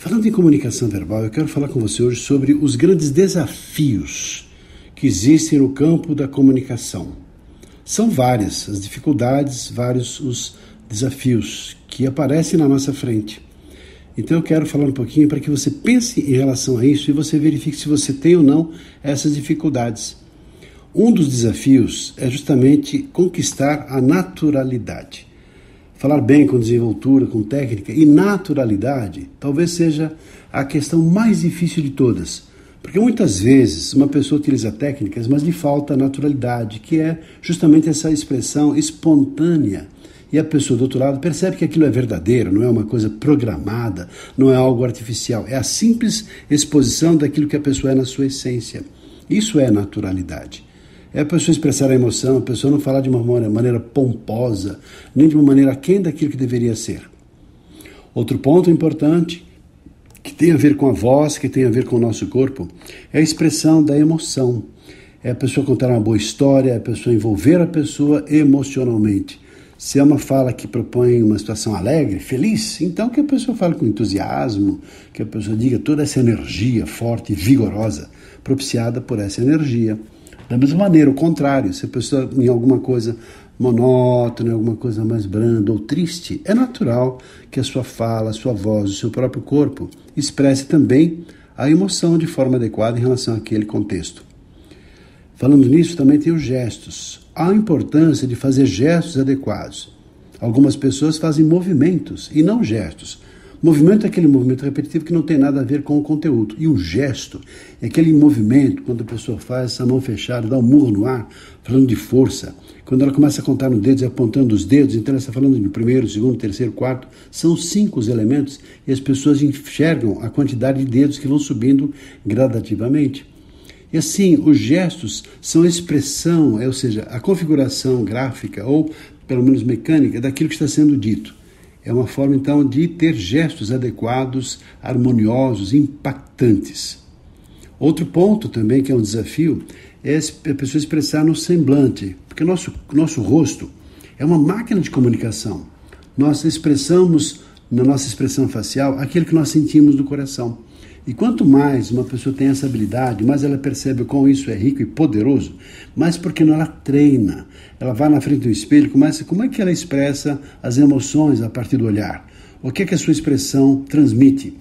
Falando em comunicação verbal, eu quero falar com você hoje sobre os grandes desafios que existem no campo da comunicação. São várias as dificuldades, vários os desafios que aparecem na nossa frente. Então eu quero falar um pouquinho para que você pense em relação a isso e você verifique se você tem ou não essas dificuldades. Um dos desafios é justamente conquistar a naturalidade. Falar bem com desenvoltura, com técnica e naturalidade talvez seja a questão mais difícil de todas. Porque muitas vezes uma pessoa utiliza técnicas, mas lhe falta naturalidade, que é justamente essa expressão espontânea. E a pessoa do outro lado percebe que aquilo é verdadeiro, não é uma coisa programada, não é algo artificial, é a simples exposição daquilo que a pessoa é na sua essência. Isso é naturalidade é a pessoa expressar a emoção, a pessoa não falar de uma maneira pomposa, nem de uma maneira aquém daquilo que deveria ser. Outro ponto importante, que tem a ver com a voz, que tem a ver com o nosso corpo, é a expressão da emoção. É a pessoa contar uma boa história, é a pessoa envolver a pessoa emocionalmente. Se é uma fala que propõe uma situação alegre, feliz, então que a pessoa fale com entusiasmo, que a pessoa diga toda essa energia forte e vigorosa, propiciada por essa energia. Da mesma maneira, o contrário, se a pessoa em alguma coisa monótona, alguma coisa mais branda ou triste, é natural que a sua fala, a sua voz, o seu próprio corpo expresse também a emoção de forma adequada em relação àquele contexto. Falando nisso, também tem os gestos. Há a importância de fazer gestos adequados. Algumas pessoas fazem movimentos e não gestos. Movimento é aquele movimento repetitivo que não tem nada a ver com o conteúdo. E o gesto é aquele movimento, quando a pessoa faz essa mão fechada, dá um murro no ar, falando de força. Quando ela começa a contar nos dedos e apontando os dedos, então ela está falando de primeiro, segundo, terceiro, quarto. São cinco os elementos e as pessoas enxergam a quantidade de dedos que vão subindo gradativamente. E assim, os gestos são a expressão, é, ou seja, a configuração gráfica ou pelo menos mecânica daquilo que está sendo dito. É uma forma então de ter gestos adequados, harmoniosos, impactantes. Outro ponto também que é um desafio é a pessoa expressar no semblante, porque nosso nosso rosto é uma máquina de comunicação. Nós expressamos na nossa expressão facial aquilo que nós sentimos do coração. E quanto mais uma pessoa tem essa habilidade, mais ela percebe o quão isso é rico e poderoso, mais porque ela treina. Ela vai na frente do espelho, começa, como é que ela expressa as emoções a partir do olhar? O que é que a sua expressão transmite?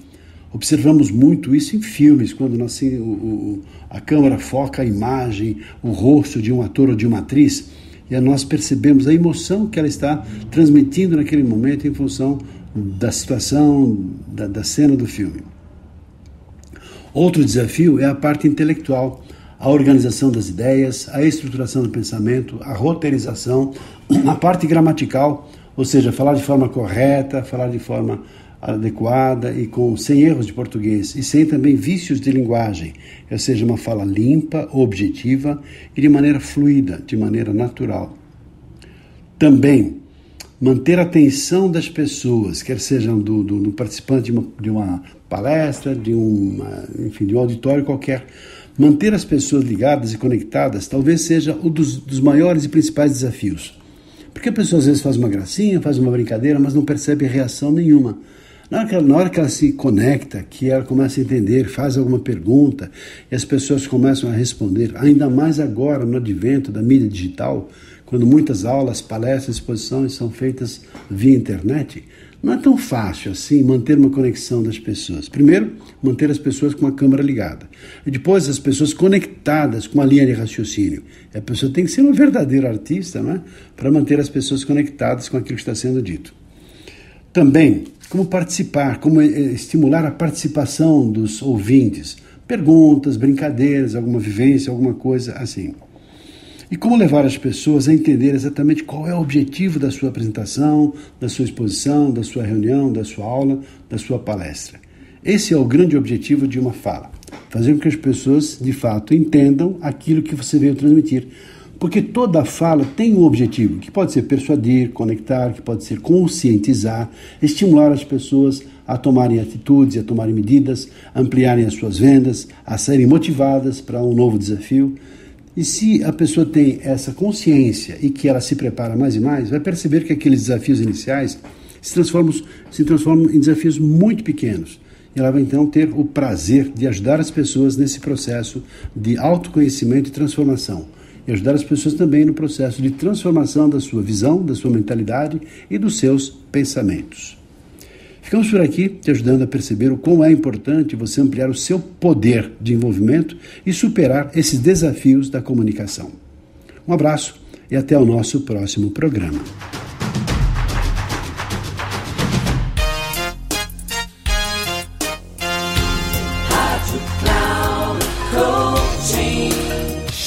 Observamos muito isso em filmes, quando nós, o, o, a câmera foca a imagem, o rosto de um ator ou de uma atriz, e nós percebemos a emoção que ela está transmitindo naquele momento em função da situação, da, da cena do filme. Outro desafio é a parte intelectual, a organização das ideias, a estruturação do pensamento, a roteirização, a parte gramatical, ou seja, falar de forma correta, falar de forma adequada e com sem erros de português e sem também vícios de linguagem, ou seja, uma fala limpa, objetiva e de maneira fluida, de maneira natural. Também manter a atenção das pessoas, quer sejam do, do, do participante de uma, de uma, palestra, de uma, enfim, de um auditório qualquer, manter as pessoas ligadas e conectadas talvez seja um dos, dos maiores e principais desafios. Porque a pessoa às vezes faz uma gracinha, faz uma brincadeira, mas não percebe reação nenhuma. Na hora, que ela, na hora que ela se conecta, que ela começa a entender, faz alguma pergunta e as pessoas começam a responder, ainda mais agora no advento da mídia digital, quando muitas aulas, palestras, exposições são feitas via internet, não é tão fácil assim manter uma conexão das pessoas. Primeiro, manter as pessoas com a câmera ligada. E depois, as pessoas conectadas com a linha de raciocínio. A pessoa tem que ser um verdadeiro artista não é? para manter as pessoas conectadas com aquilo que está sendo dito. Também, como participar, como eh, estimular a participação dos ouvintes. Perguntas, brincadeiras, alguma vivência, alguma coisa assim. E como levar as pessoas a entender exatamente qual é o objetivo da sua apresentação, da sua exposição, da sua reunião, da sua aula, da sua palestra. Esse é o grande objetivo de uma fala. fazer com que as pessoas de fato entendam aquilo que você veio transmitir. Porque toda fala tem um objetivo, que pode ser persuadir, conectar, que pode ser conscientizar, estimular as pessoas a tomarem atitudes, a tomarem medidas, ampliarem as suas vendas, a serem motivadas para um novo desafio. E se a pessoa tem essa consciência e que ela se prepara mais e mais, vai perceber que aqueles desafios iniciais se transformam, se transformam em desafios muito pequenos. E ela vai então ter o prazer de ajudar as pessoas nesse processo de autoconhecimento e transformação. E ajudar as pessoas também no processo de transformação da sua visão, da sua mentalidade e dos seus pensamentos. Ficamos por aqui te ajudando a perceber o quão é importante você ampliar o seu poder de envolvimento e superar esses desafios da comunicação. Um abraço e até o nosso próximo programa.